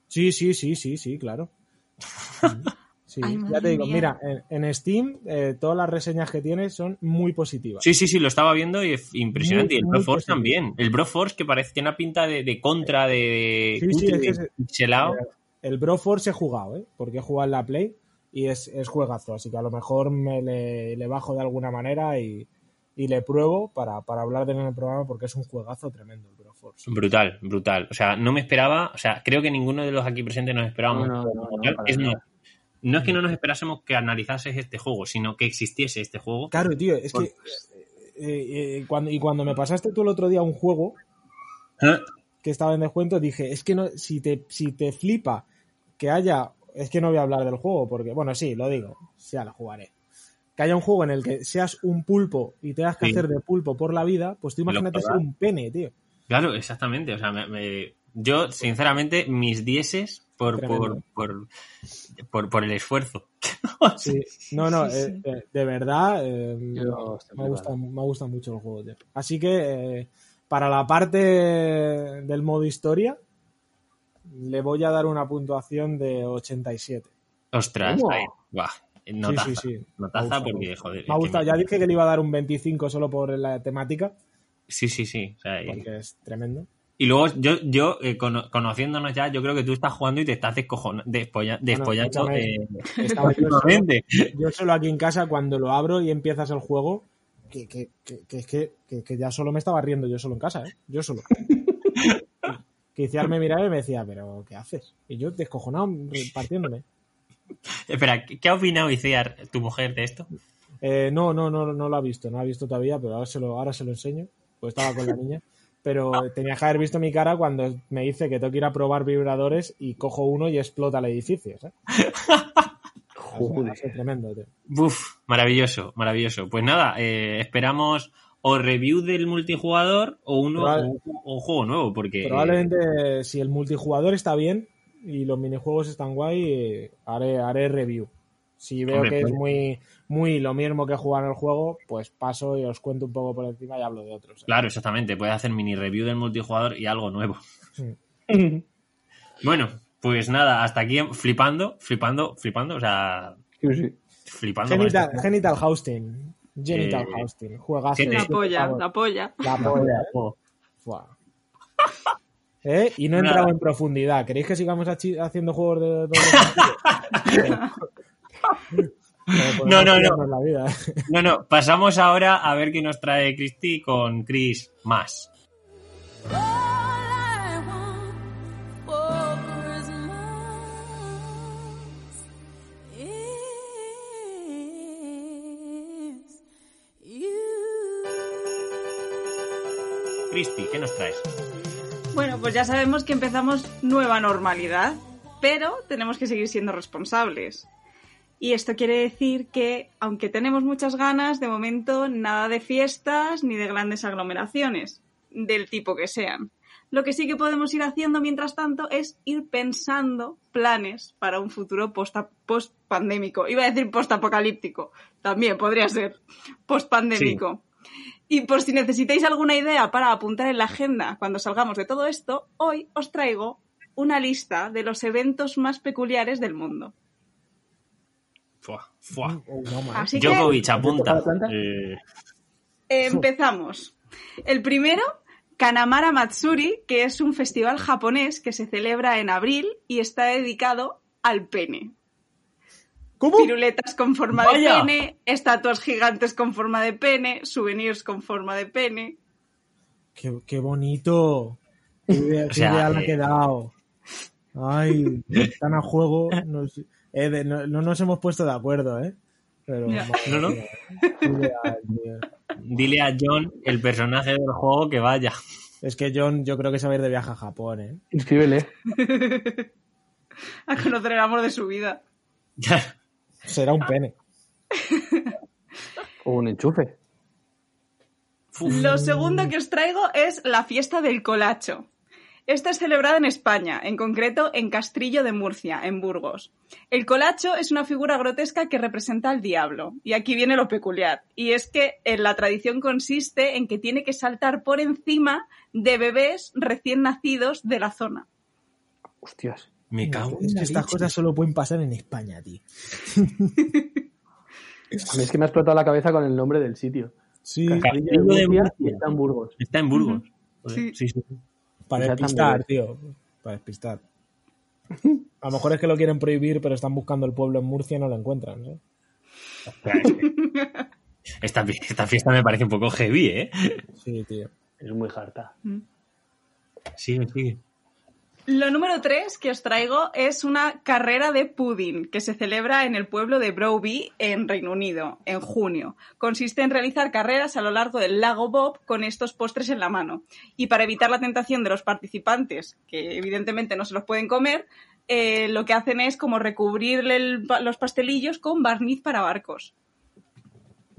Sí, sí, sí, sí, sí, claro. Sí, Ay, ya te digo, mía. mira, en, en Steam eh, todas las reseñas que tiene son muy positivas. Sí, sí, sí, lo estaba viendo y es impresionante. Muy, y el Broforce positivo. también. El Broforce que parece tiene una pinta de, de contra, de, Sí, sí, es que de. El Broforce he jugado, ¿eh? Porque he jugado en la Play y es, es juegazo, así que a lo mejor me le, le bajo de alguna manera y, y le pruebo para, para hablar de él en el programa porque es un juegazo tremendo el Broforce. Brutal, brutal. O sea, no me esperaba, o sea, creo que ninguno de los aquí presentes nos esperábamos. No, no, no, es. No es que no nos esperásemos que analizases este juego, sino que existiese este juego. Claro, tío, es que... eh, eh, cuando, y cuando me pasaste tú el otro día un juego, ¿Eh? que estaba en descuento, dije, es que no, si te, si te flipa que haya, es que no voy a hablar del juego, porque, bueno, sí, lo digo, ya lo jugaré. Que haya un juego en el que seas un pulpo y tengas que Sí. hacer de pulpo por la vida, pues tú imagínate ser un pene, tío. Claro, exactamente. O sea, me- me- yo, sinceramente, mis dieces por, por, por, por, por el esfuerzo. Sí. No, no, Sí, eh, sí. eh, de verdad, eh, me, gusta, me gusta mucho el juego, tío. Así que, eh, para la parte del modo historia, le voy a dar una puntuación de 87. Ostras, ahí, buah, notaza, sí, sí. Me notaza gusta, porque, joder. Me ha gustado, ya dije que le iba a dar un 25 solo por la temática, Sí, sí, sí. o sea, y- porque es tremendo. Y luego yo, yo eh, cono- conociéndonos ya, yo creo que tú estás jugando y te estás descojon- despolla- despollando escúchame. eh, yo, solo, últimamente. yo solo aquí en casa, cuando lo abro y empiezas el juego, que, que, que, que, que, que- que ya solo me estaba riendo yo solo en casa, ¿eh? Yo solo. que Iciar me miraba y me decía, pero ¿qué haces? Y yo descojonado, partiéndome. Espera, ¿qué qué ha opinado Iciar, tu mujer, de esto? Eh, no, no, no, no lo ha visto, no lo ha visto todavía, pero ahora se lo, ahora se lo enseño, pues estaba con la niña. Pero tenía que haber visto mi cara cuando me dice que tengo que ir a probar vibradores y cojo uno y explota el edificio, ha sido tremendo, tío. Uf, maravilloso, maravilloso. Pues nada, eh, esperamos o review del multijugador o uno Probable- o, un juego nuevo, porque Probablemente si el multijugador está bien y los minijuegos están guay, eh, haré, haré review. Si veo Hombre, que es puede. muy, muy lo mismo que jugar en el juego, pues paso y os cuento un poco por encima y hablo de otros. Claro, exactamente. Puedes hacer mini review del multijugador y algo nuevo. Sí. Bueno, pues nada, hasta aquí flipando, flipando, flipando, o sea, Sí, sí. flipando. Genital, esto. Genital Hosting. Genital Eh, Hosting. Juegazo. ¿qué te- La polla, la polla. La polla. Fua. ¿Eh? Y no he entrado en profundidad. ¿Queréis que sigamos haciendo juegos de doble No, no, no. tirarnos La vida. No, no, pasamos ahora a ver qué nos trae Cristi con Chris más. Cristi, ¿qué nos traes? Bueno, pues ya sabemos que empezamos nueva normalidad, pero tenemos que seguir siendo responsables. Y esto quiere decir que, aunque tenemos muchas ganas, de momento nada de fiestas ni de grandes aglomeraciones, del tipo que sean. Lo que sí que podemos ir haciendo mientras tanto es ir pensando planes para un futuro post- post-pandémico. Iba a decir post-apocalíptico, también podría ser post-pandémico. Y por si necesitáis alguna idea para apuntar en la agenda cuando salgamos de todo esto, hoy os traigo una lista de los eventos más peculiares del mundo. Fua, fua. Oh, que apunta. Eh, empezamos. El primero, Kanamara Matsuri, que es un festival japonés que se celebra en abril y está dedicado al pene. ¿Cómo? Piruletas con forma Vaya. de pene, estatuas gigantes con forma de pene, souvenirs con forma de pene. Qué, qué bonito. Qué, idea- qué sea, ideal ha eh. quedado. Ay, están a juego. Eh, de- no, no nos hemos puesto de acuerdo, ¿eh? Pero, madre No, no. tío. dile a John, el personaje del juego, que vaya. Es que John, yo creo que se va a ir de viaje a Japón, ¿eh? Inscríbele. A conocer el amor de su vida. Será un pene. O un enchufe. Uf, Lo segundo que os traigo es la fiesta del colacho. Esta es celebrada en España, en concreto en Castrillo de Murcia, en Burgos. El colacho es una figura grotesca que representa al diablo. Y aquí viene lo peculiar. Y es que en la tradición consiste en que tiene que saltar por encima de bebés recién nacidos de la zona. Hostias. me cago en Es que la estas cosas solo pueden pasar en España, tío. A mí es que me ha explotado la cabeza con el nombre del sitio. Sí, de de Murcia Murcia. y está en Burgos. Está en Burgos. Sí. sí, sí. Para despistar, tío. Para despistar. A lo mejor es que lo quieren prohibir, pero están buscando el pueblo en Murcia y no lo encuentran, ¿eh? Esta, esta fiesta me parece un poco heavy, ¿eh? Sí, tío. Es muy harta. Sigue, sigue. Lo número tres que os traigo es una carrera de pudding que se celebra en el pueblo de Browby, en Reino Unido, en junio. Consiste en realizar carreras a lo largo del lago Bob con estos postres en la mano. Y para evitar la tentación de los participantes, que evidentemente no se los pueden comer, eh, lo que hacen es como recubrirle el pa- los pastelillos con barniz para barcos.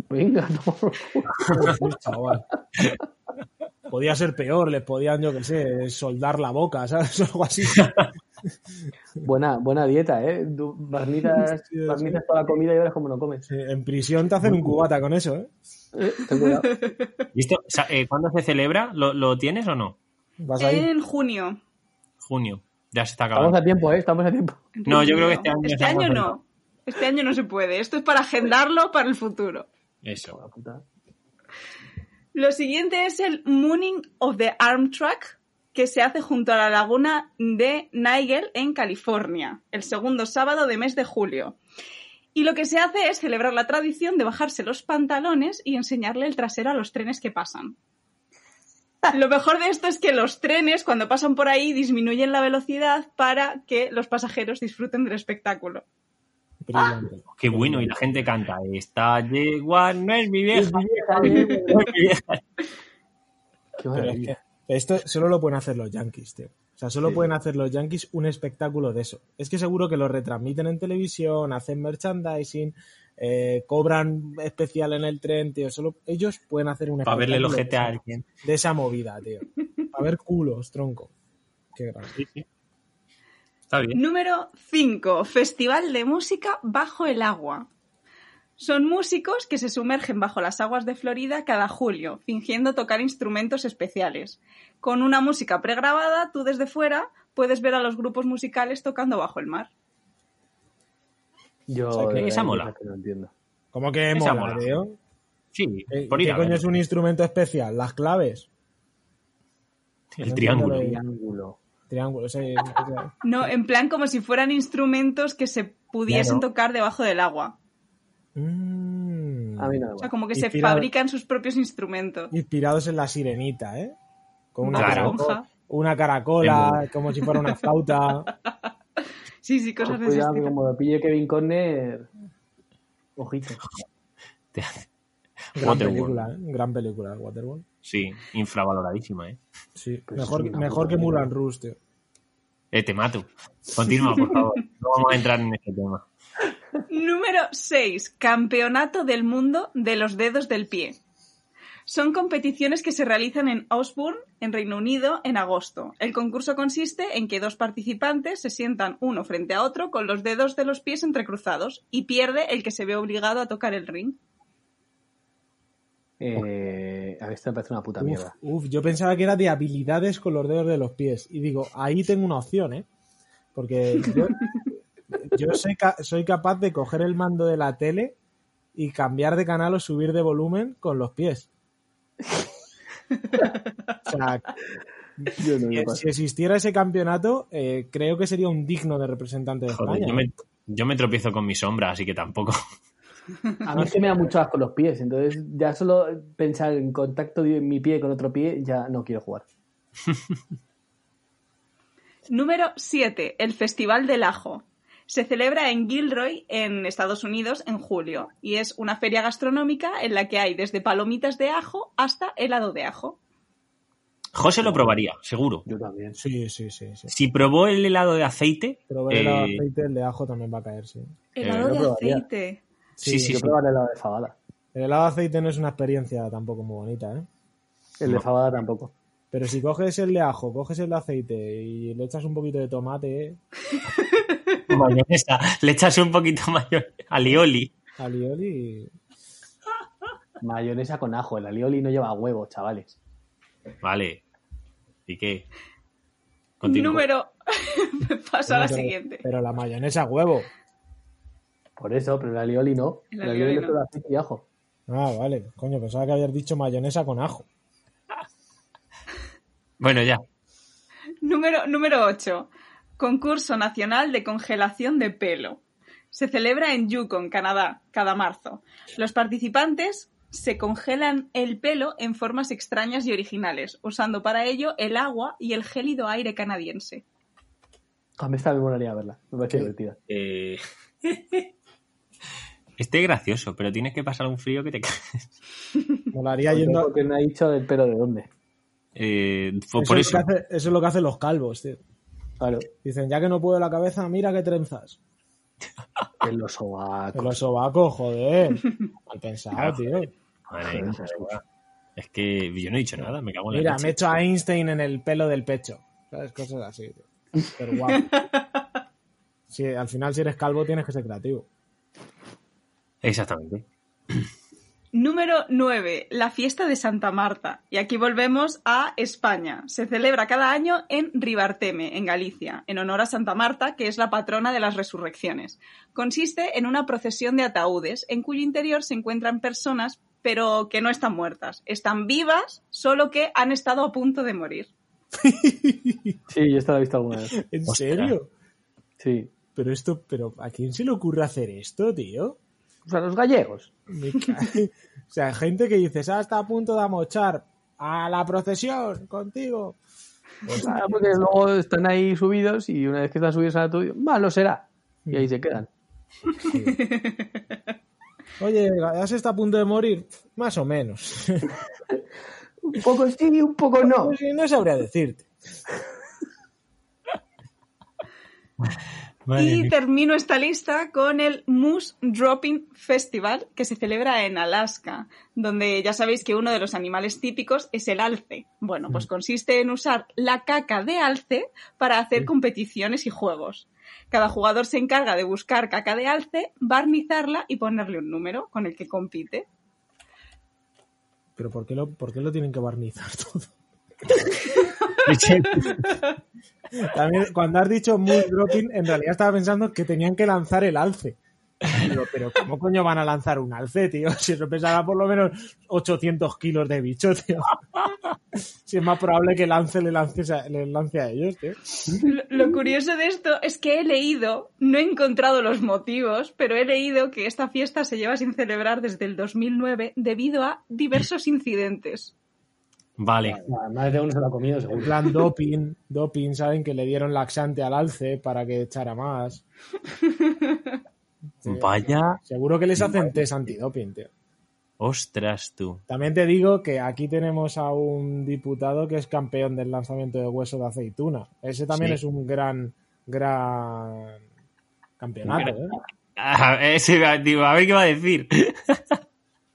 Venga, no. Podía ser peor, les podían, yo qué sé, soldar la boca, ¿sabes? Algo así. Buena, buena dieta, ¿eh? Tú barnizas, Sí, sí. toda la comida y verás cómo lo comes. Sí, En prisión te hacen un cubata con eso, ¿eh? Eh, ten cuidado. ¿Y esto, sa- eh, cuándo se celebra? ¿Lo, lo tienes o no? Vas ahí. En junio. Junio. Ya se está Estamos acabando. a tiempo, ¿eh? Estamos a tiempo. No, yo creo que este año Este año no. Este año no se puede. Esto es para agendarlo para el futuro. Eso. Lo siguiente es el Mooning of the Arm Track, que se hace junto a la laguna de Nigel en California, el segundo sábado de mes de julio. Y lo que se hace es celebrar la tradición de bajarse los pantalones y enseñarle el trasero a los trenes que pasan. Lo mejor de esto es que los trenes, cuando pasan por ahí, disminuyen la velocidad para que los pasajeros disfruten del espectáculo. Brillante. Qué bueno. Y la gente canta. Esta yegua no es mi vieja. Qué maravilla. esto solo lo pueden hacer los yankees, tío. O sea, solo pueden hacer los yankees un espectáculo de eso. Es que seguro que lo retransmiten en televisión, hacen merchandising, eh, cobran especial en el tren, tío. Solo ellos pueden hacer un Para verle el ojete a alguien. de esa movida, tío. A ver culos, tronco. Qué grande. Está bien. Número 5. Festival de música bajo el agua. Son músicos que se sumergen bajo las aguas de Florida cada julio, fingiendo tocar instrumentos especiales. Con una música pregrabada, tú desde fuera puedes ver a los grupos musicales tocando bajo el mar. Yo O sea, que esa mola. que no entiendo. ¿Cómo que Esa mola, mola. tío? Sí, ¿Qué, por ir qué a coño es un instrumento especial? ¿Las claves? El No triángulo. entiendo Triángulo. Triángulo, sí, o sea, No, en plan como si fueran instrumentos que se pudiesen Claro. tocar debajo del agua. mm, A mí no me O sea, como que se Inspirado- fabrican sus propios instrumentos. Inspirados en la sirenita, ¿eh? Con una, Claro. caracola, una caracola, como si fuera una flauta. Sí, sí, cosas de ese Cuidado como lo pille Kevin Conner... Ojito. Gran Waterworld. película, ¿eh? Gran película, Waterworld. Sí, infravaloradísima, ¿eh? Sí, Pues mejor, es una mejor que. Mulan Rouge, tío. Eh, te mato. Continúa, por favor. No vamos a entrar en este tema. Número 6. Campeonato del mundo de los dedos del pie. Son competiciones que se realizan en Osborne, en Reino Unido, en agosto. El concurso consiste en que dos participantes se sientan uno frente a otro con los dedos de los pies entrecruzados y pierde el que se ve obligado a tocar el ring. Eh, a mí esto me parece una puta mierda. uf, yo pensaba que era de habilidades con los dedos de los pies. Y digo, ahí tengo una opción, ¿eh? Porque yo, yo soy, ca- soy capaz de coger el mando de la tele y cambiar de canal o subir de volumen con los pies. O sea, Yo no que me paso. si existiera ese campeonato, eh, creo que sería un digno de representante de Joder, España. yo me, yo me tropiezo con mi sombra, así que tampoco. A mí que me da mucho asco los pies, entonces ya solo pensar en contacto de mi pie con otro pie ya no quiero jugar. Número 7. El Festival del Ajo. Se celebra en Gilroy, en Estados Unidos, en julio, y es una feria gastronómica en la que hay desde palomitas de ajo hasta helado de ajo. José lo probaría, seguro. Yo también. Sí, sí, sí. sí. Si probó el helado de aceite, Pero ver el eh, aceite, el de ajo también va a caer, sí. Helado yo de aceite. Sí, sí, Yo sí. probaré el helado de fabada. El helado de aceite no es una experiencia tampoco muy bonita, ¿eh? El de fabada tampoco. Pero si coges el de ajo, coges el de aceite y le echas un poquito de tomate, mayonesa, le echas un poquito mayor alioli. alioli, Mayonesa con ajo. El alioli no lleva huevo, chavales. Vale. ¿Y qué? Continúa. Número. Paso a la pero, siguiente. pero la mayonesa huevo. Por eso, pero el alioli no. El El, alioli alioli no. no solo aceite y ajo. Ah, vale. Coño, pensaba que habías dicho mayonesa con ajo. Bueno, ya. Número, número 8. Concurso Nacional de Congelación de Pelo. Se celebra en Yukon, Canadá, cada marzo. Los participantes se congelan el pelo en formas extrañas y originales, usando para ello el agua y el gélido aire canadiense. A mí esta me molaría verla. Me parece divertida. Eh... Este es gracioso, pero tienes que pasar un frío que te caes. Molaría yendo. Porque no ha dicho el pelo de dónde. Eh, Eso, por eso. lo que hace- eso es lo que hacen los calvos, tío. Claro. Dicen, ya que no puedo la cabeza, mira qué trenzas. En los sobacos. En los sobacos, joder. Mal pensado, tío. Madre es que yo no he dicho nada, me cago en la Mira, leche. me he hecho a Einstein en el pelo del pecho. ¿Sabes? Cosas así, tío. Pero guapo. Sí, al final, si eres calvo, tienes que ser creativo. Exactamente. Número 9. La fiesta de Santa Marta. Y aquí volvemos a España. Se celebra cada año en Ribarteme, en Galicia, en honor a Santa Marta, que es la patrona de las resurrecciones. Consiste en una procesión de ataúdes, en cuyo interior se encuentran personas, pero que no están muertas. Están vivas, solo que han estado a punto de morir. Sí, yo esta la he visto alguna vez. ¿En Ostras. serio? Sí. Pero esto, pero ¿a quién se le ocurre hacer esto, tío? O sea, los gallegos. O sea, gente que dices, ah, está a punto de amochar a la procesión contigo. Ah, porque luego están ahí subidos y una vez que están subidos al tuyo, malo será. Y ahí se quedan. Oye, ¿ya se está a punto de morir? Más o menos. Un poco sí, un poco no. Pues no sabría decirte. Y termino esta lista con el Moose Dropping Festival, que se celebra en Alaska, donde ya sabéis que uno de los animales típicos es el alce. Bueno, pues consiste en usar la caca de alce para hacer competiciones y juegos. Cada jugador se encarga de buscar caca de alce, barnizarla y ponerle un número con el que compite. Pero ¿por qué lo, por qué lo tienen que barnizar todo? También, cuando has dicho mood dropping, en realidad estaba pensando que tenían que lanzar el alce. Pero ¿cómo coño van a lanzar un alce, tío? Si eso pesará por lo menos 800 kilos de bicho, tío. Si es más probable que el lance le lance, le lance a ellos, tío. Lo curioso de esto es que he leído, no he encontrado los motivos, pero he leído que esta fiesta se lleva sin celebrar desde el 2009 debido a diversos incidentes. Vale. Más de uno se lo ha comido, En seguro. plan doping, doping, saben que le dieron laxante al alce para que echara más. Sí. Vaya. Seguro que les hacen test antidoping, tío. Ostras, tú. También te digo que aquí tenemos a un diputado que es campeón del lanzamiento de hueso de aceituna. Ese también Sí. es un gran, gran campeonato. ¿eh? Ah, ese, digo, a ver qué va a decir.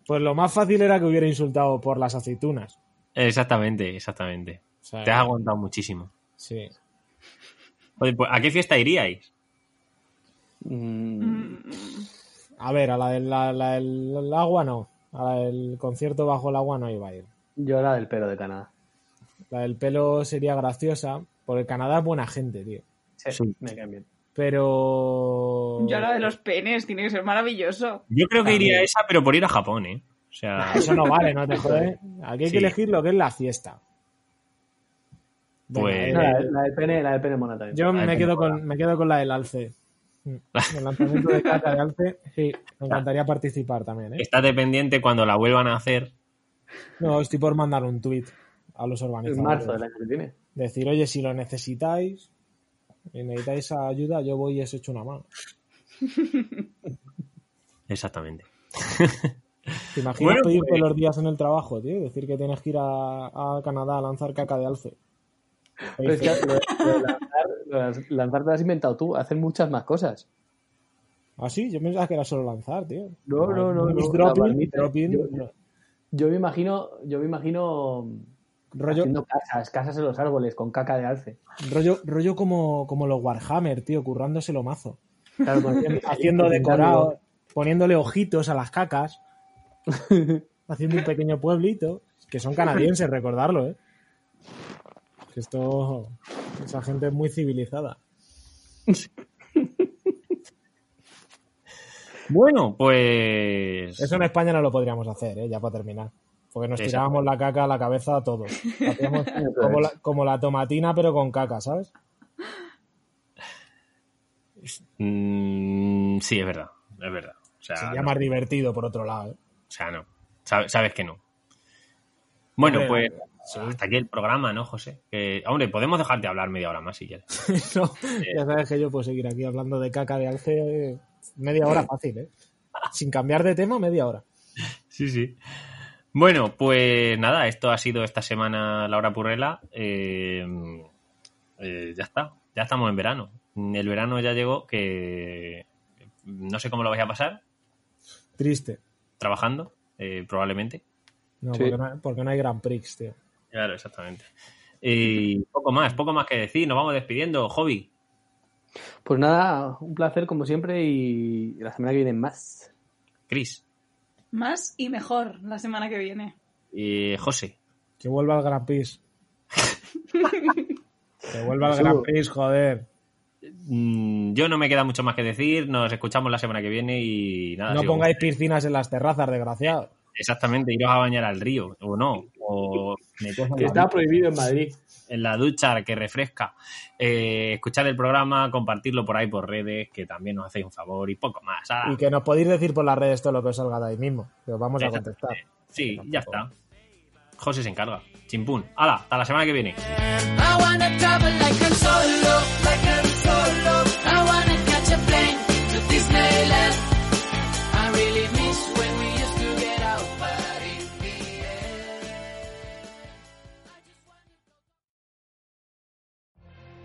Pues lo más fácil era que hubiera insultado por las aceitunas. Exactamente, exactamente. O sea, Te has aguantado muchísimo. Sí. Oye, pues, ¿a qué fiesta iríais? Mm, A ver, a la del, la- la del- el agua no. A la del concierto bajo el agua no iba a ir. yo la del pelo de Canadá. La del pelo sería graciosa, porque Canadá es buena gente, tío. Sí, Sí. me caen bien. Pero... Yo la de los penes, tiene que ser maravilloso. Yo creo que También. iría a esa, pero por ir a Japón, ¿eh? O sea, Eso no vale, no te jodes. Aquí hay Sí. que elegir lo que es la fiesta. Pues- eh, No, la, la del pene, la del pene mona también. yo la me quedo, con, me quedo con la del alce. Mm. El lanzamiento de caca de alce, sí, me encantaría participar también. ¿eh? estate pendiente cuando la vuelvan a hacer. No, estoy por mandar un tuit a los En organizadores. marzo del año que viene. Decir, oye, si lo necesitáis y necesitáis ayuda, yo voy y os echo una mano. Exactamente. ¿Te imaginas Bueno, pedir pues- todos los días en el trabajo, tío? Decir que tienes que ir a, a Canadá a lanzar caca de alce. Pero es que lo, lo lanzar, lo de lanzar te lo has inventado tú, hacer muchas más cosas. Ah, sí, yo pensaba que era solo lanzar, tío. No, no, no, no, dropping, yo- no. Yo me imagino, yo me imagino rollo, haciendo casas, casas en los árboles con caca de alce. rollo, rollo como, como los Warhammer, tío, currándoselo mazo. Claro, Haciendo decorado, poniéndole ojitos a las cacas, haciendo un pequeño pueblito, que son canadienses, recordarlo, ¿eh? Que esto, esa gente es muy civilizada. Bueno, pues. Eso en España no lo podríamos hacer, ¿eh? ya para terminar. Porque nos tirábamos la caca a la cabeza a todos. Hacíamos como, la, como la tomatina, pero con caca, ¿sabes? Mm, sí, es verdad. Es verdad. O sea, Sería no. más divertido, por otro lado. ¿eh? O sea, no. Sabe- Sabes que no. Bueno, pues hasta aquí el programa, ¿no, José? Que, hombre, podemos dejarte hablar media hora más si quieres. No, ya sabes que yo puedo seguir aquí hablando de caca de alce eh, media hora fácil, ¿eh? Sin cambiar de tema, media hora. Sí, sí. Bueno, pues nada, esto ha sido esta semana Laura Purrela. Eh, eh, ya está, ya estamos en verano. El verano ya llegó, que no sé cómo lo vais a pasar, Triste. Trabajando, eh, probablemente. No, Sí. porque, no hay, porque no hay Grand Prix, tío. Claro, exactamente. Y poco más, poco más que decir, nos vamos despidiendo. Hobby, Pues nada, un placer como siempre y la semana que viene más. Chris, Más y mejor la semana que viene. eh, José, Que vuelva al Grand Prix. que vuelva al Eso. Grand Prix, joder. Mm, yo no me queda mucho más que decir, nos escuchamos la semana que viene y nada. No pongáis piscinas en las terrazas, desgraciado. Exactamente, iros a bañar al río, o no, o Que está prohibido en Madrid. en la ducha que refresca. Eh, escuchar el programa, compartirlo por ahí por redes, que también nos hacéis un favor y poco más. Ah, Y que nos podéis decir por las redes todo lo que os salga de ahí mismo. Que os vamos a contestar. sí, ya está. José se encarga. Chimpún. ¡Hala! Hasta la semana que viene.